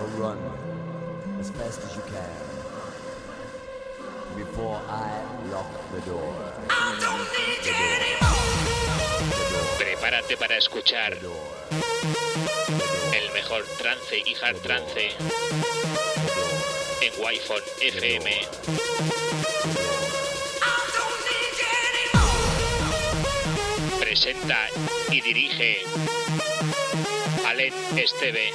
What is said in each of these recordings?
So run as fast as you can before I lock the door. Prepárate para escuchar el mejor trance y hard trance en Wi-Fi FM. Presenta y dirige Alen Esteve.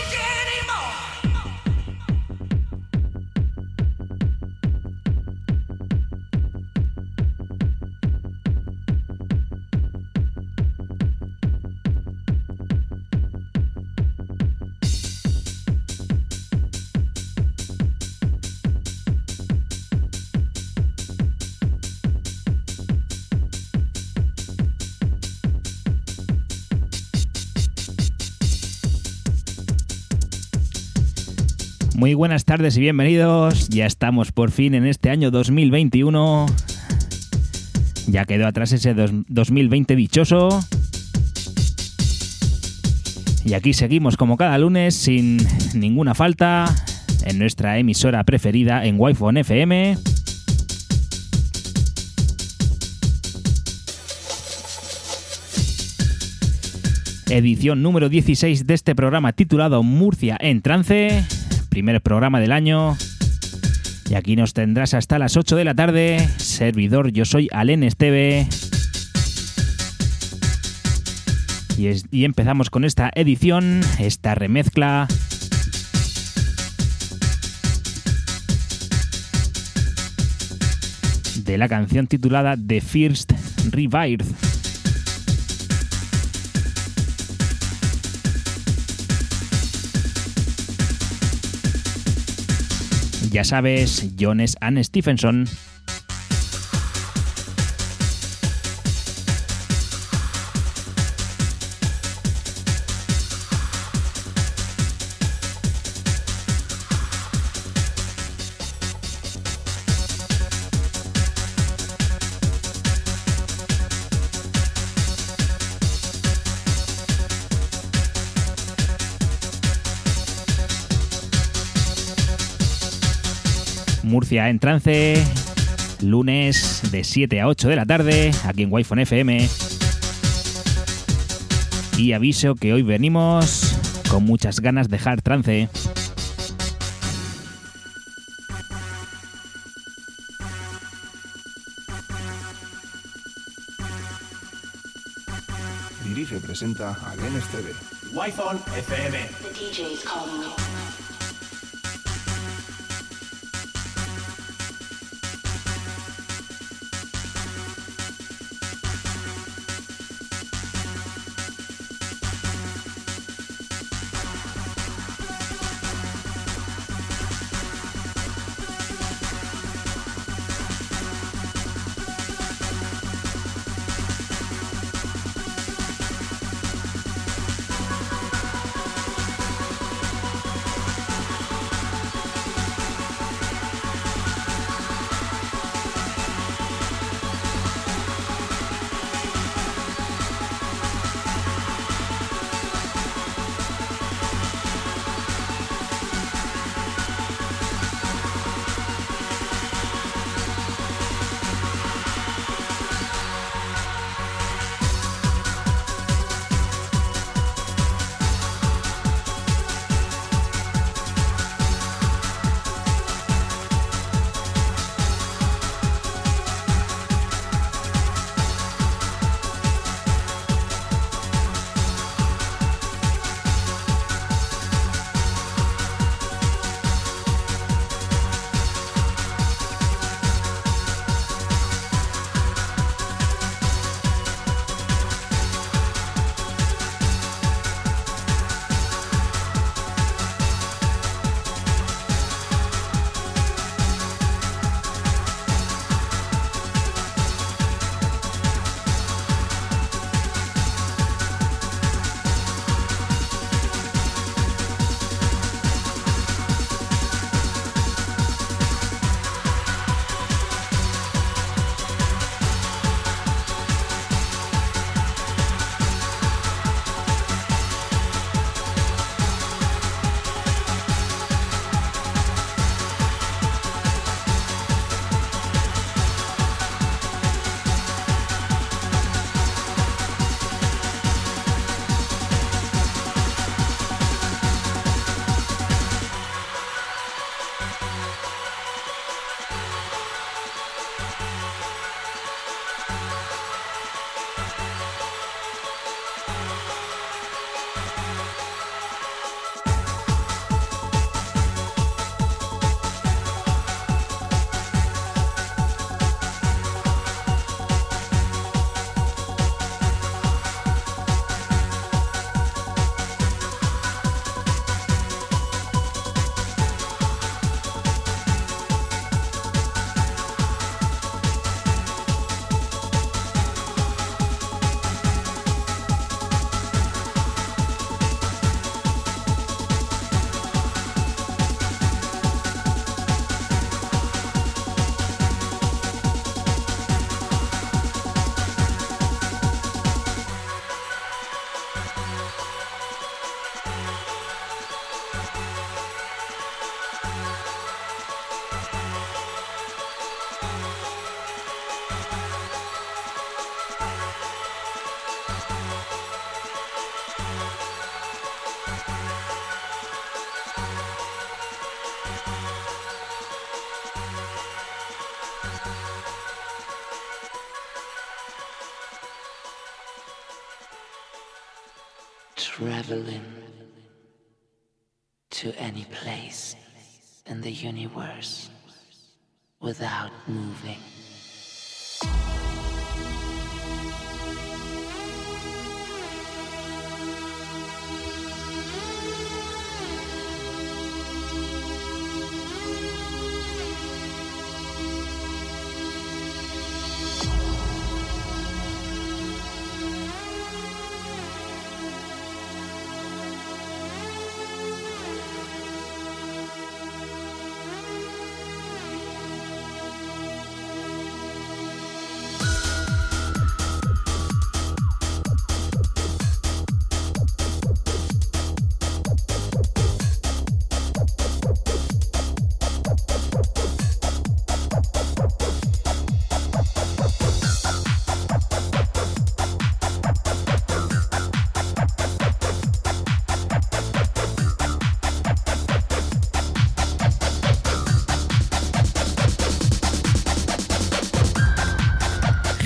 Muy buenas tardes y bienvenidos. Ya estamos por fin en este año 2021. Ya quedó atrás ese dos- 2020 dichoso. Y aquí seguimos como cada lunes sin ninguna falta en nuestra emisora preferida en Wi-Fi FM. Edición número 16 de este programa titulado Murcia en trance primer programa del año. Y aquí nos tendrás hasta las 8 de la tarde. Servidor, yo soy Alen Esteve. Y, es- y empezamos con esta edición, esta remezcla. De la canción titulada The First Rebirth. Ya sabes, Jones and Stephenson. Murcia en trance, lunes de 7 a 8 de la tarde, aquí en Wi-Fi FM. Y aviso que hoy venimos con muchas ganas de hard trance. Dirige y presenta a Len Esteve. Wi-Fi FM. The DJ's calling To any place in the universe without moving.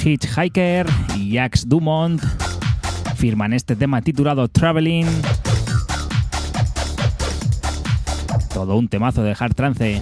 Hitchhiker y Jacques Dumont firman este tema titulado Traveling. Todo un temazo de hard trance.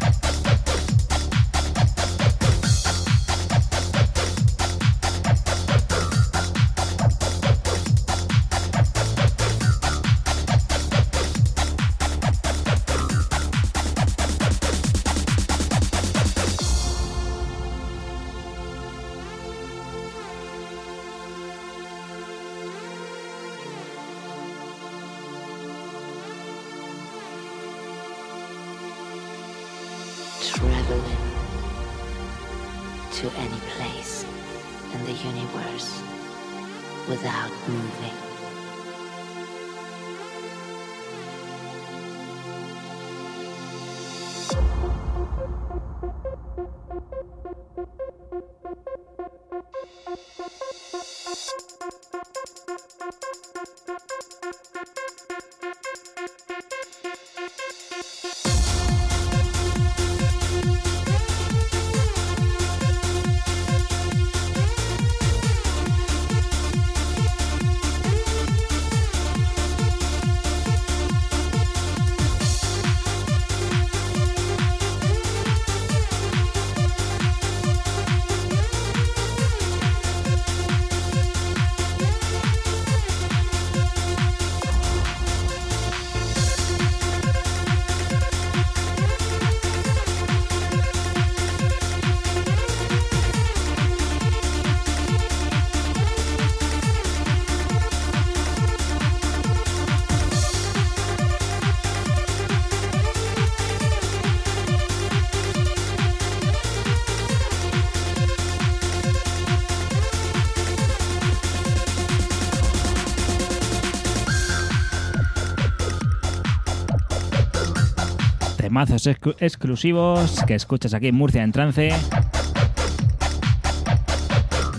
Temazos exclu- exclusivos que escuchas aquí en Murcia en trance.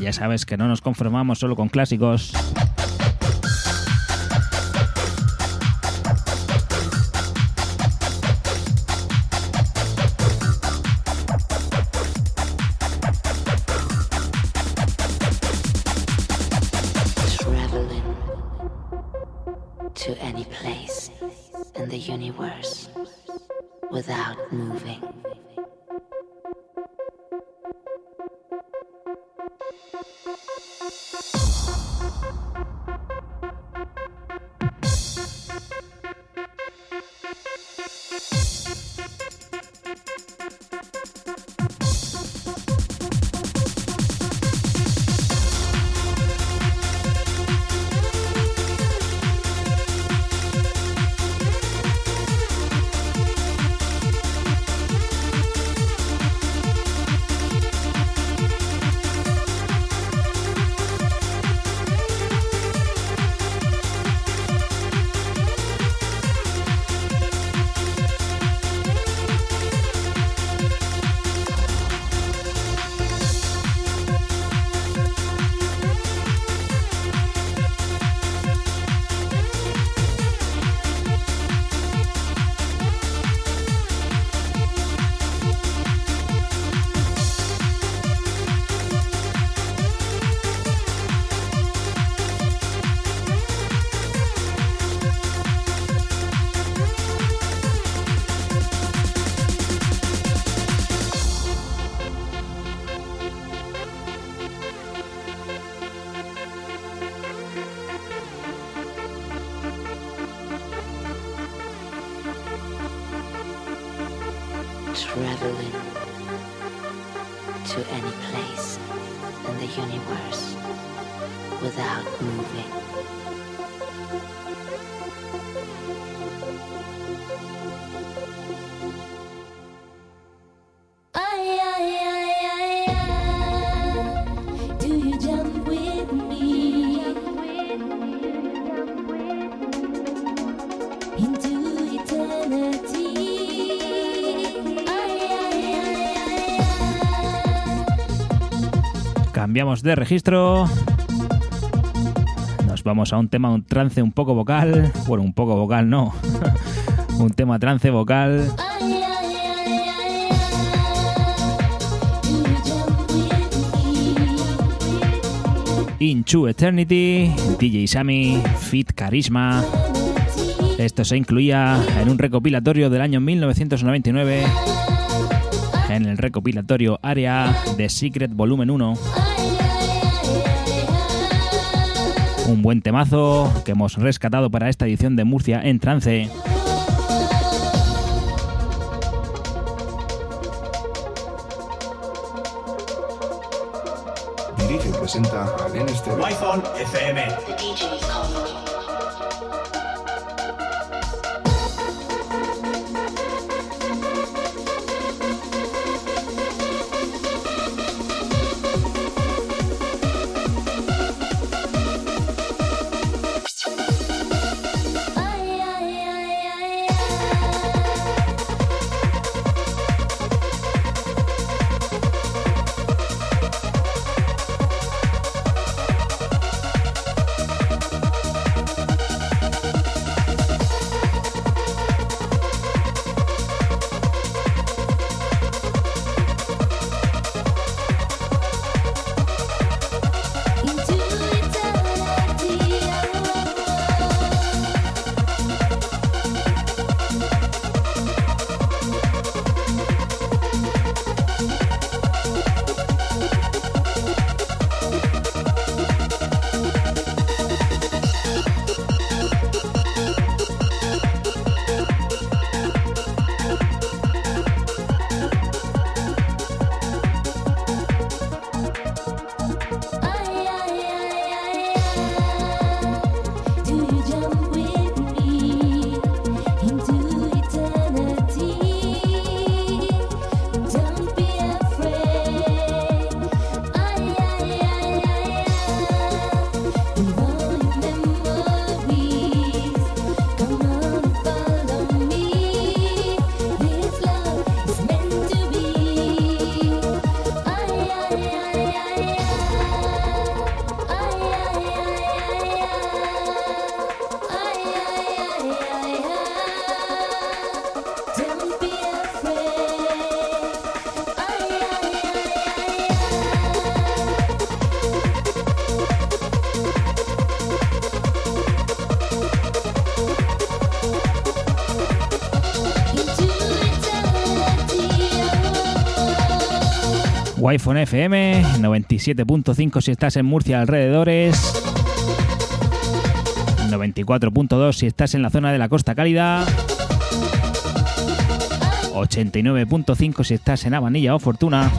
Ya sabes que no nos conformamos solo con clásicos. Cambiamos de registro. Nos vamos a un tema, un trance un poco vocal. Bueno, un poco vocal no. un tema trance vocal. Into Eternity, DJ Sammy, Fit Carisma. Esto se incluía en un recopilatorio del año 1999, en el recopilatorio Area de Secret Volumen 1. Un buen temazo que hemos rescatado para esta edición de Murcia en trance. Dirige y presenta a FM. Wi-Fi FM 97.5 si estás en Murcia alrededores. 94.2 si estás en la zona de la Costa Cálida. 89.5 si estás en Avanilla o Fortuna.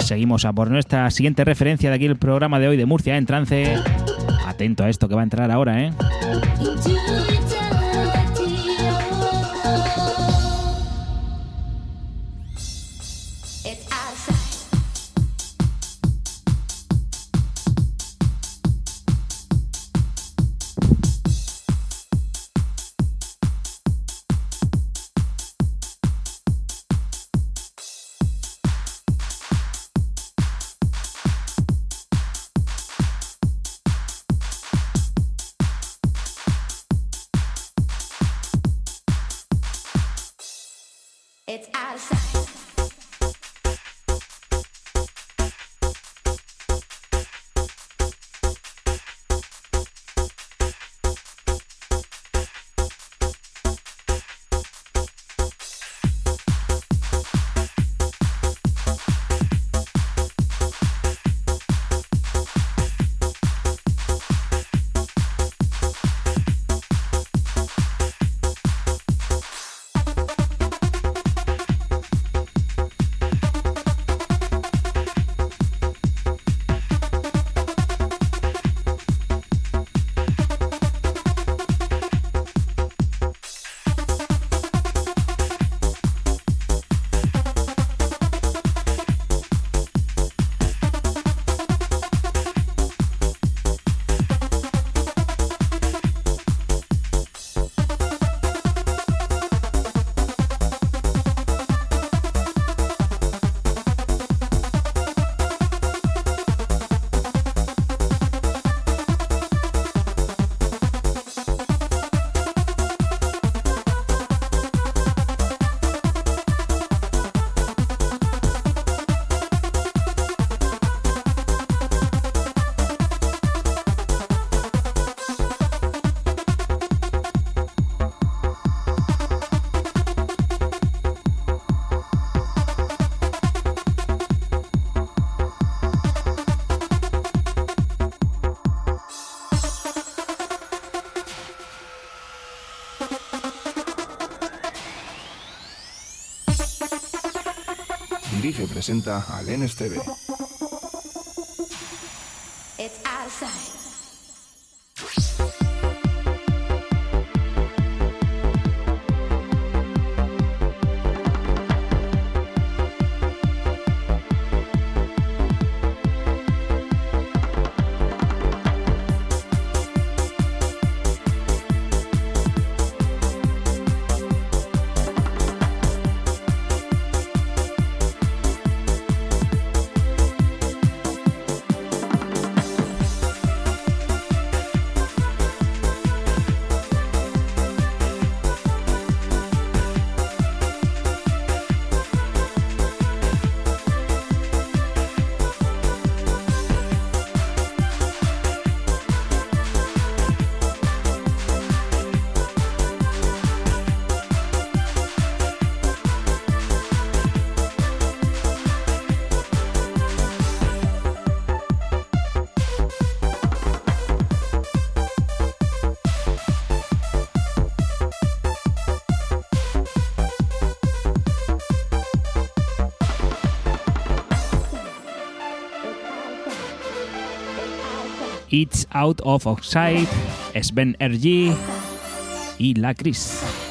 Seguimos a por nuestra siguiente referencia de aquí el programa de hoy de Murcia en trance. Atento a esto que va a entrar ahora, ¿eh? Presenta a Len Out of Oxide, Sven RG y La Cris.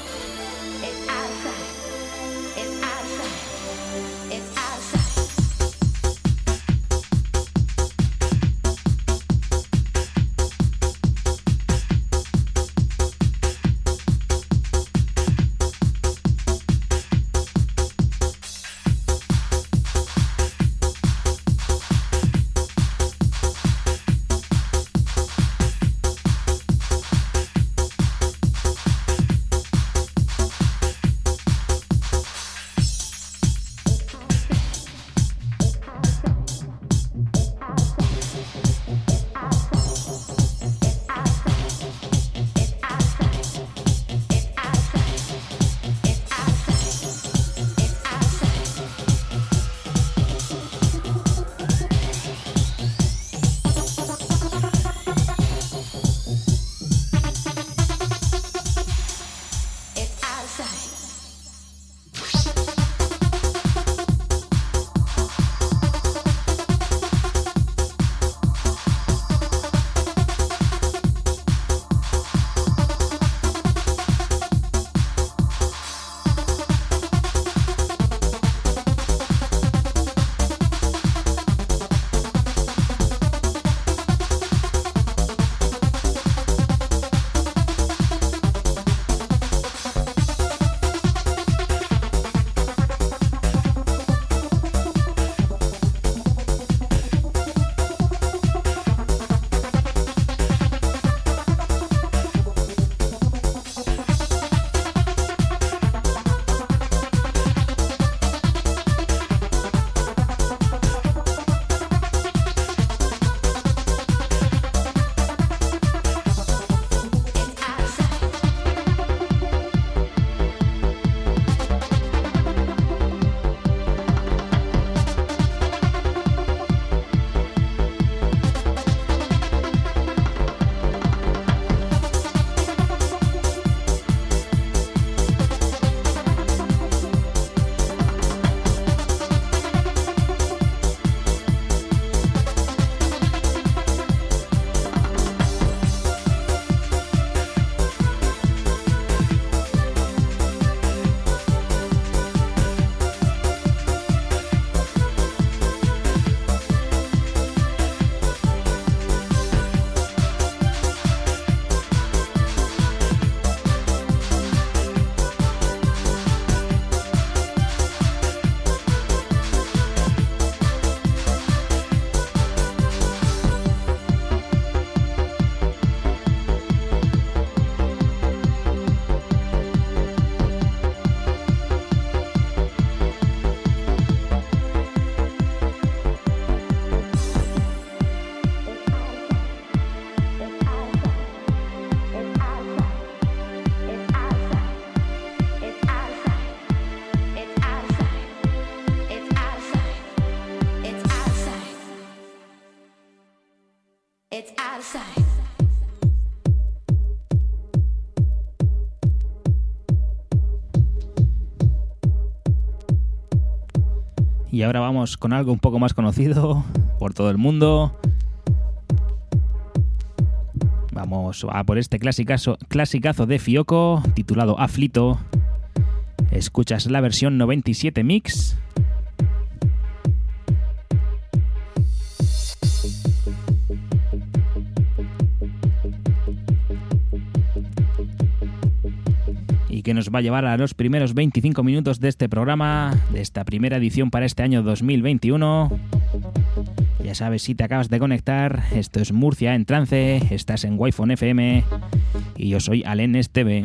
Y ahora vamos con algo un poco más conocido por todo el mundo. Vamos a por este clasicazo, de Fioco titulado Aflito. Escuchas la versión 97 mix. Va a llevar a los primeros 25 minutos de este programa, de esta primera edición para este año 2021. Ya sabes, si te acabas de conectar, esto es Murcia en trance, estás en Wi-Fi FM y yo soy Alen Esteve.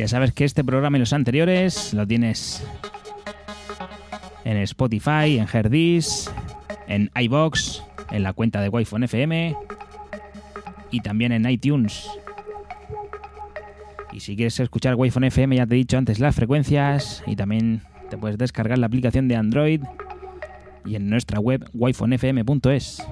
Ya sabes que este programa y los anteriores lo tienes en Spotify, en Herdis, en iBox, en la cuenta de Wi-Fi FM y también en iTunes. Y si quieres escuchar Wi-Fi FM, ya te he dicho antes las frecuencias y también te puedes descargar la aplicación de Android y en nuestra web wifonfm.es.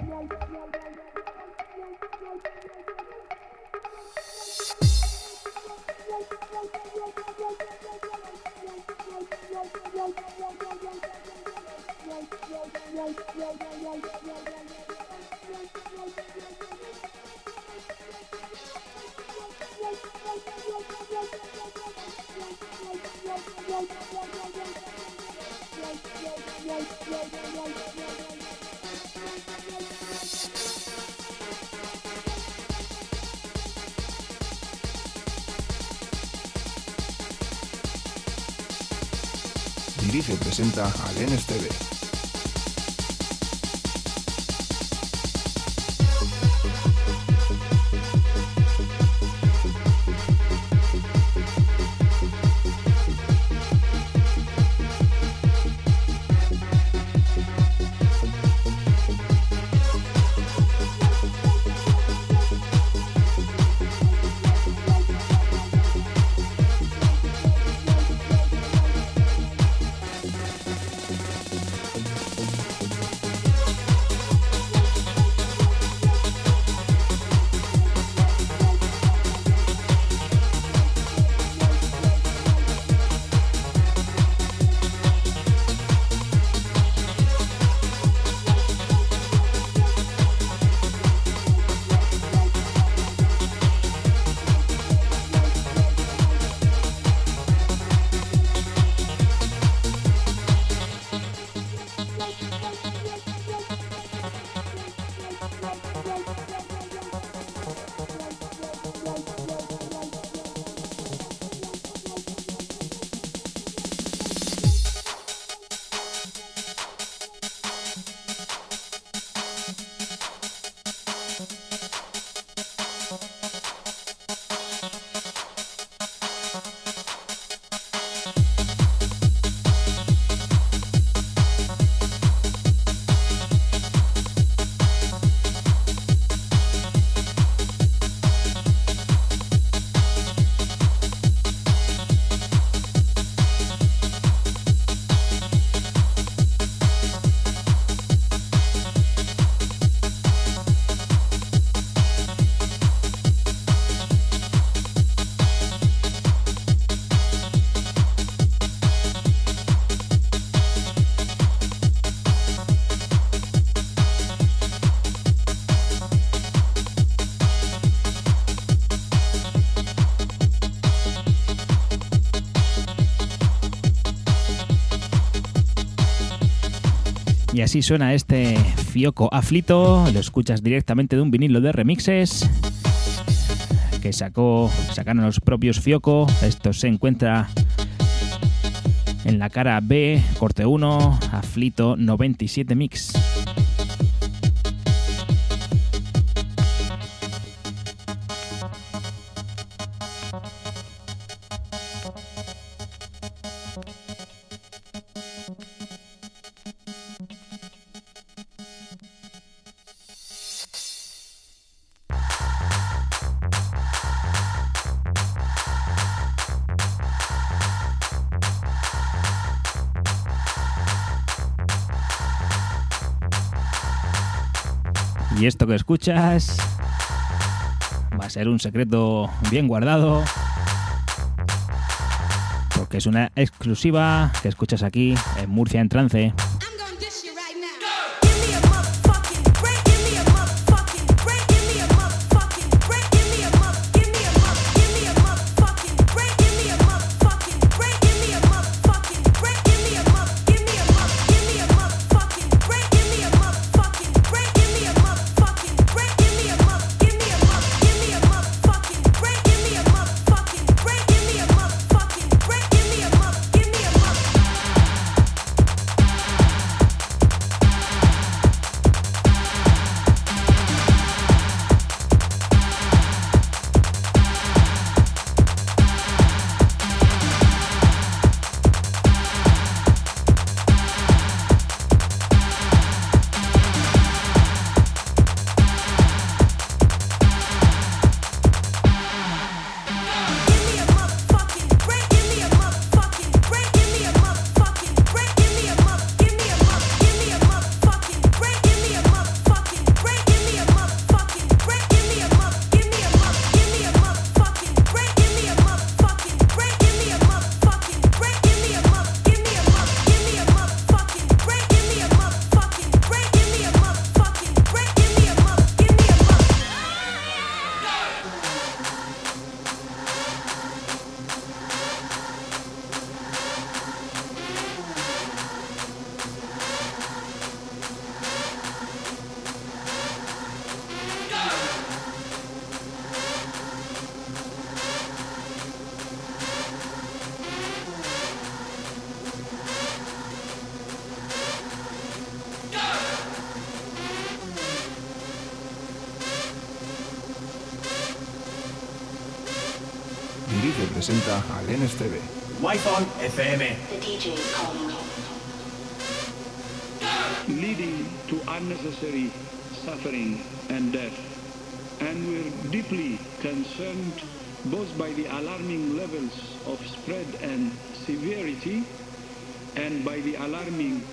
Y así suena este Fioco Aflito, lo escuchas directamente de un vinilo de remixes que sacó, sacaron los propios Fioco. Esto se encuentra en la cara B, corte 1, Aflito 97 Mix. Y esto que escuchas va a ser un secreto bien guardado. Porque es una exclusiva que escuchas aquí en Murcia en trance. Wi-Fi FM. The DJ is calling. leading to unnecessary suffering and death. And we're deeply concerned both by the alarming levels of spread and severity and by the alarming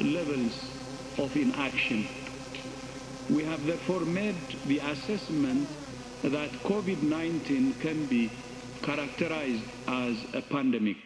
levels of inaction. We have therefore made the assessment that COVID-19 can be characterized as a pandemic. pandemic.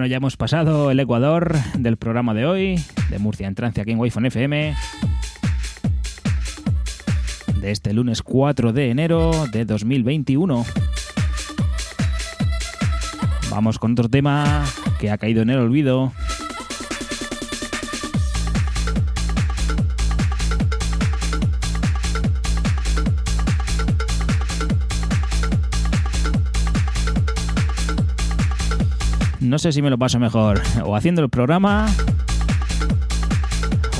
Bueno, ya hemos pasado el Ecuador del programa de hoy, de Murcia en trance aquí en Wi-Fi FM. De este lunes 4 de enero de 2021. Vamos con otro tema que ha caído en el olvido. No sé si me lo paso mejor o haciendo el programa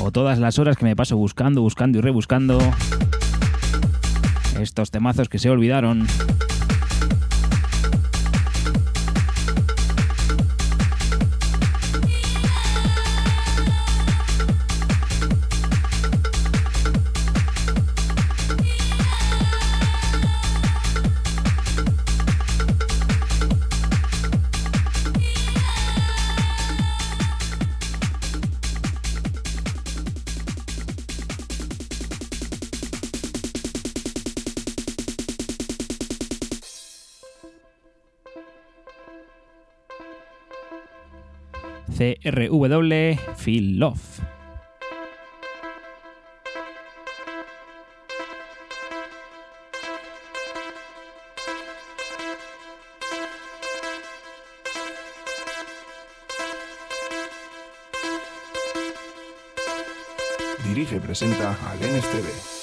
o todas las horas que me paso buscando, buscando y rebuscando estos temazos que se olvidaron. CRW Feel Love. Dirige y presenta al NSTV.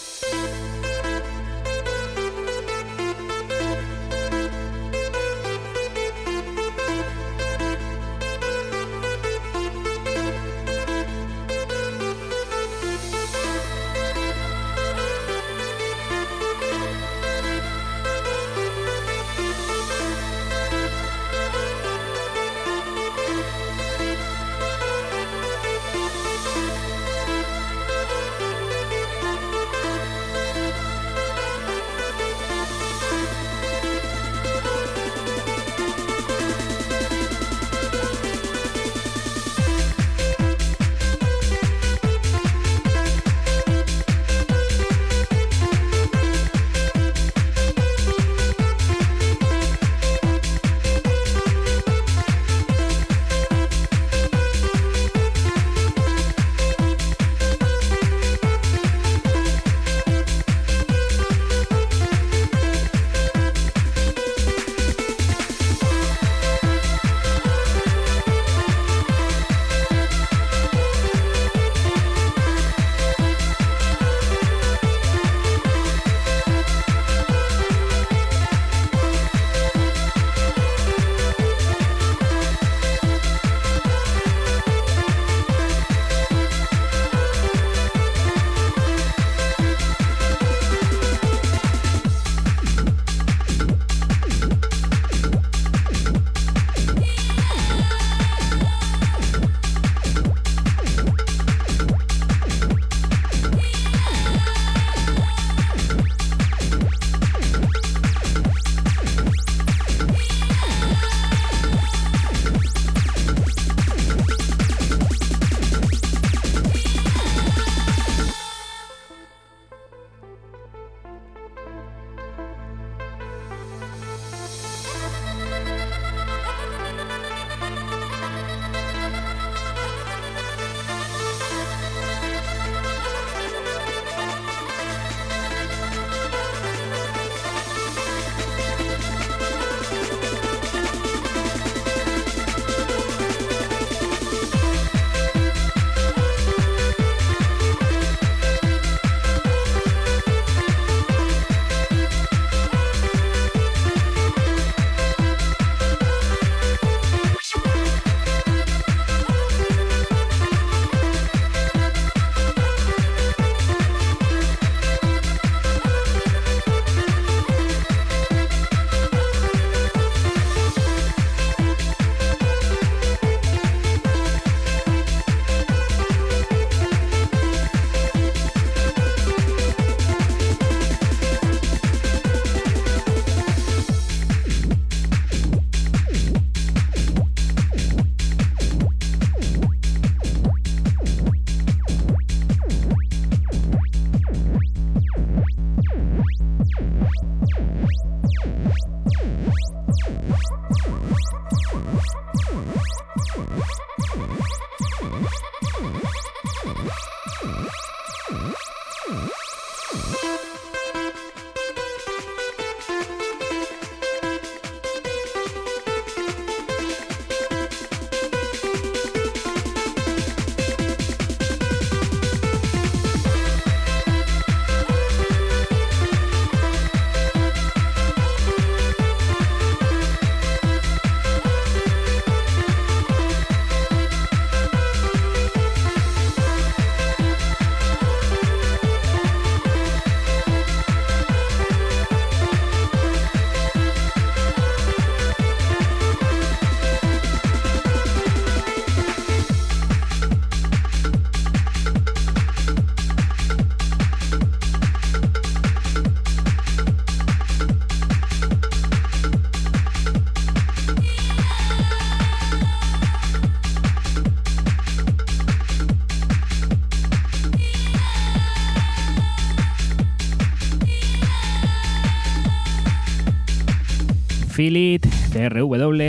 Feel It, TRW,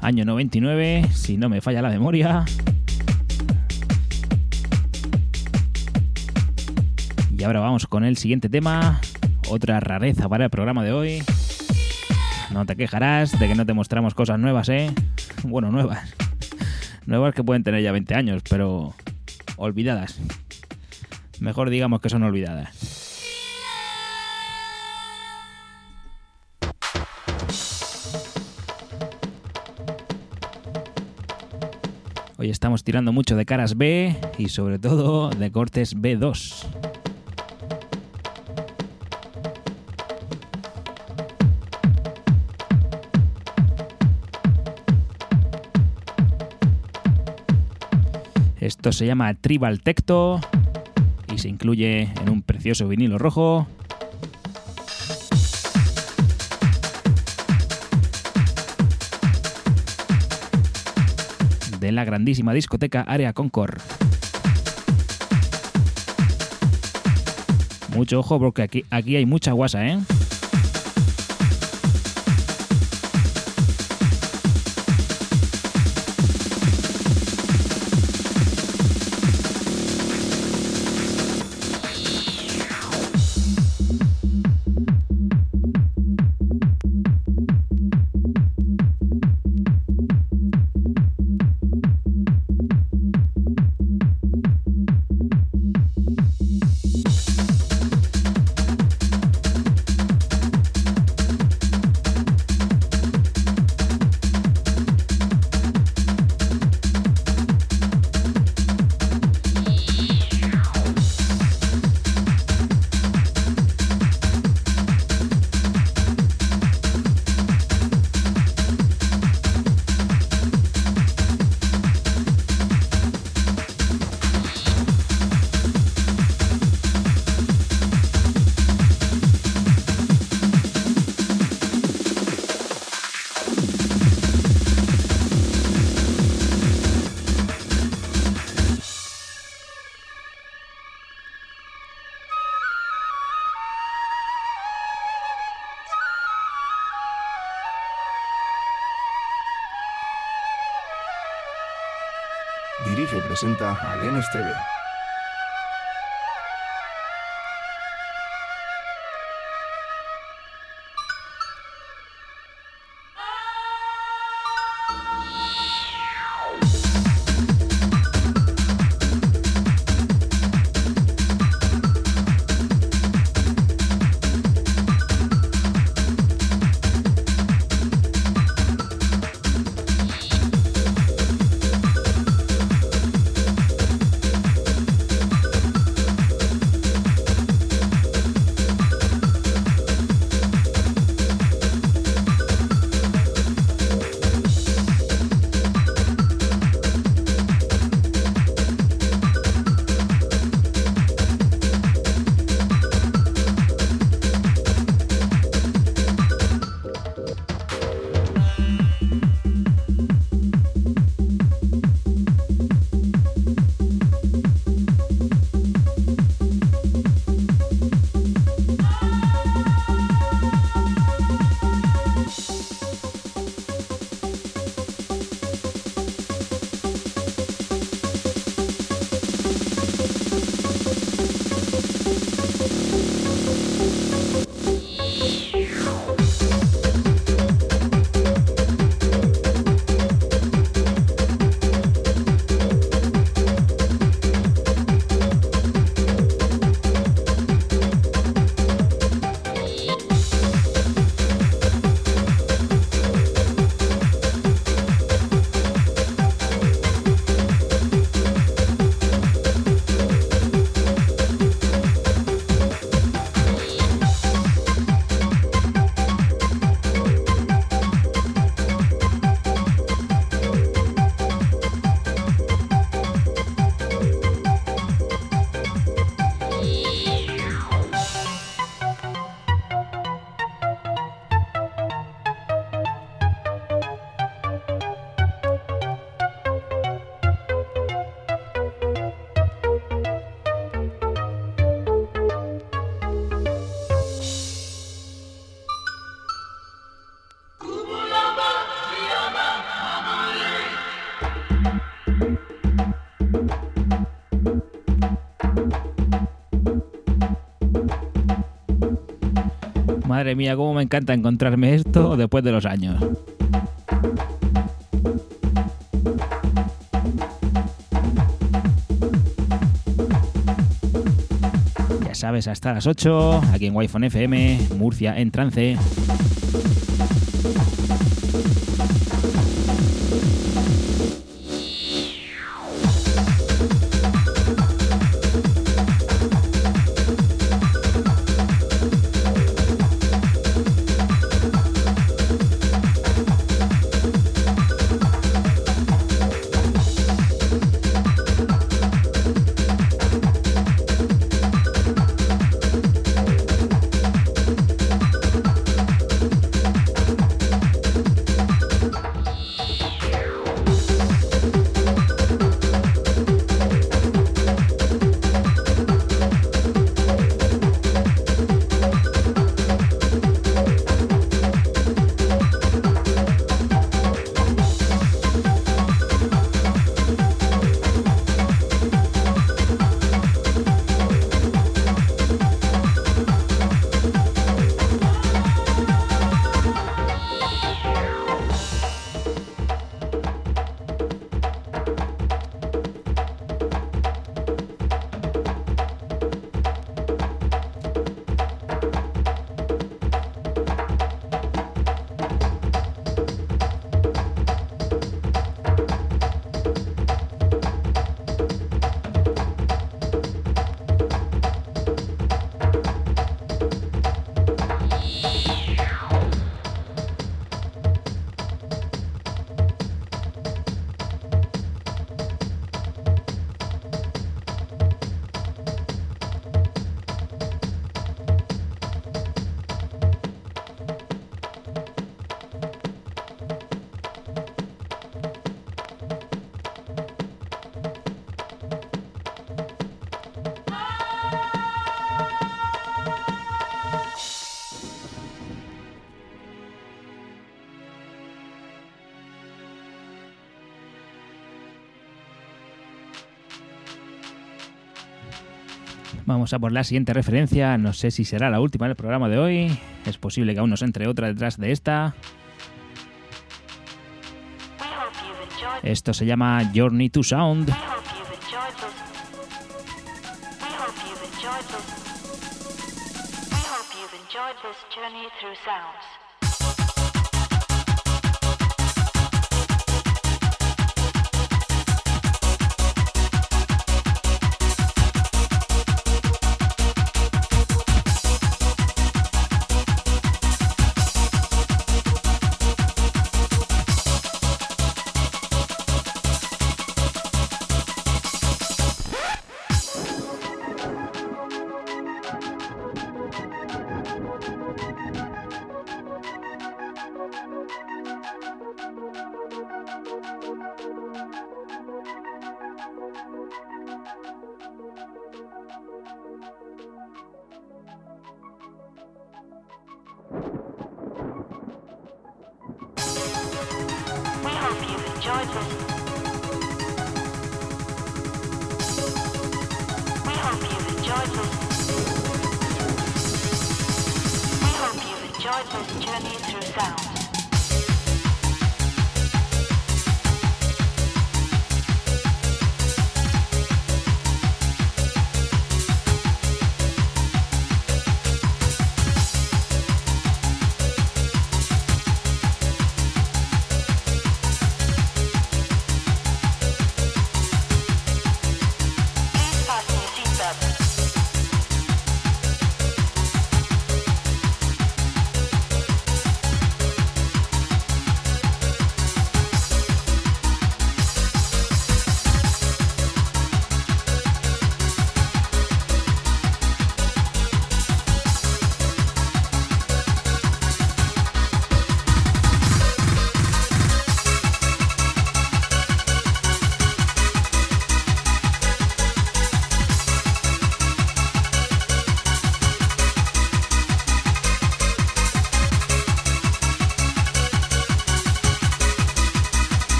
año 99, si no me falla la memoria. Y ahora vamos con el siguiente tema, otra rareza para el programa de hoy. No te quejarás de que no te mostramos cosas nuevas, ¿eh? Bueno, nuevas. Nuevas que pueden tener ya 20 años, pero olvidadas. Mejor digamos que son olvidadas. Hoy estamos tirando mucho de caras B y sobre todo de cortes B2. Esto se llama Tribal Tecto y se incluye en un precioso vinilo rojo. De la grandísima discoteca Area Concord. Mucho ojo porque aquí, aquí hay mucha guasa, ¿eh? Presenta a Lenes Madre mía, cómo me encanta encontrarme esto después de los años. Ya sabes, hasta las 8, aquí en Wi-Fi FM, Murcia en trance. Vamos a por la siguiente referencia. No sé si será la última del programa de hoy. Es posible que aún nos entre otra detrás de esta. Esto se llama Journey to Sound. Journey through sounds.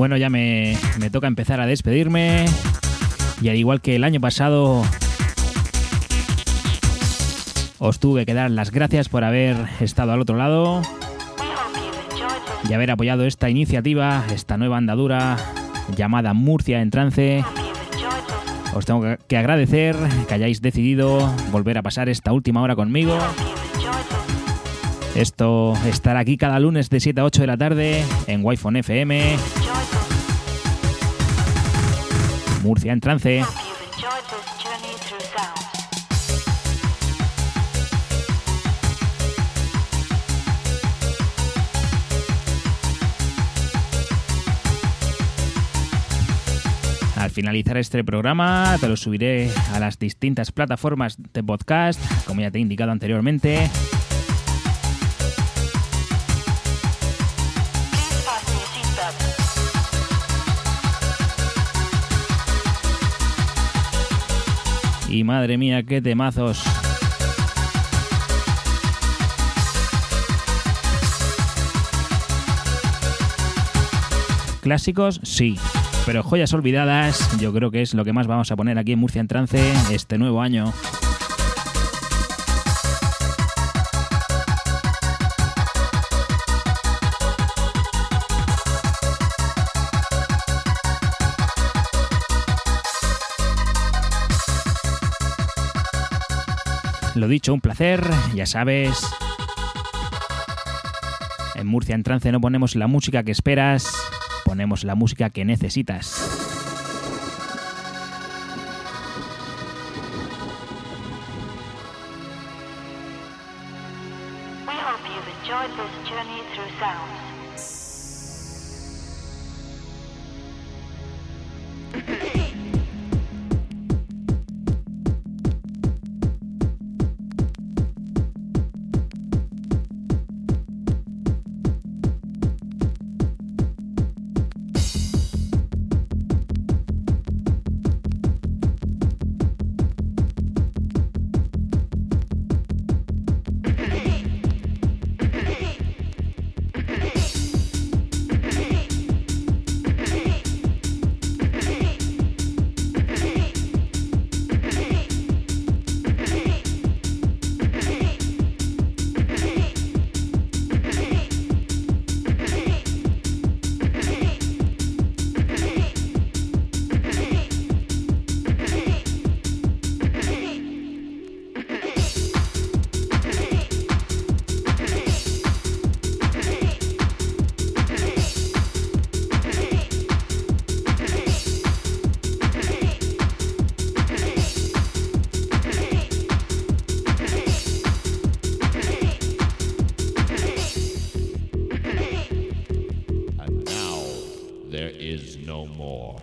Bueno, ya me, me toca empezar a despedirme. Y al igual que el año pasado, os tuve que dar las gracias por haber estado al otro lado y haber apoyado esta iniciativa, esta nueva andadura llamada Murcia en Trance. Os tengo que- agradecer que hayáis decidido volver a pasar esta última hora conmigo. Esto estará aquí cada lunes de 7 a 8 de la tarde en Wi-Fi FM. Murcia en Trance. Al finalizar este programa te lo subiré a las distintas plataformas de podcast, como ya te he indicado anteriormente. Y madre mía, qué temazos. Clásicos, sí. Pero joyas olvidadas, yo creo que es lo que más vamos a poner aquí en Murcia en Trance este nuevo año. Lo dicho, un placer, ya sabes. En Murcia en Trance no ponemos la música que esperas, ponemos la música que necesitas. there is no more.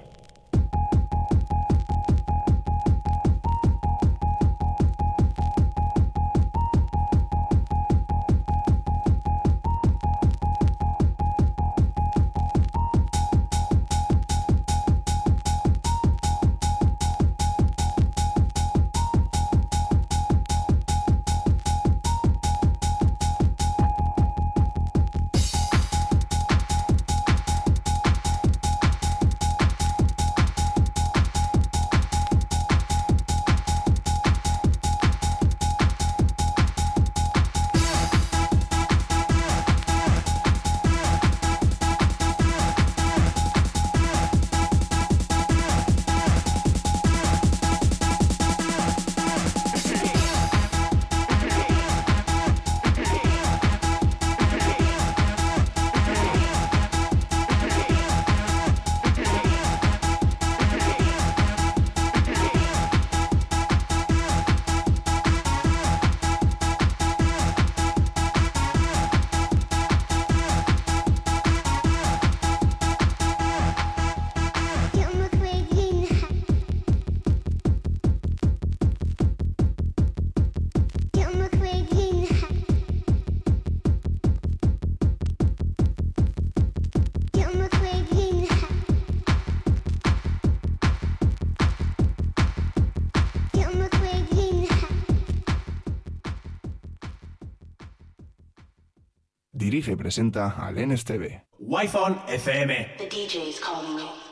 Presenta Alen Esteve. Wi-Fi FM. The DJ is calling you.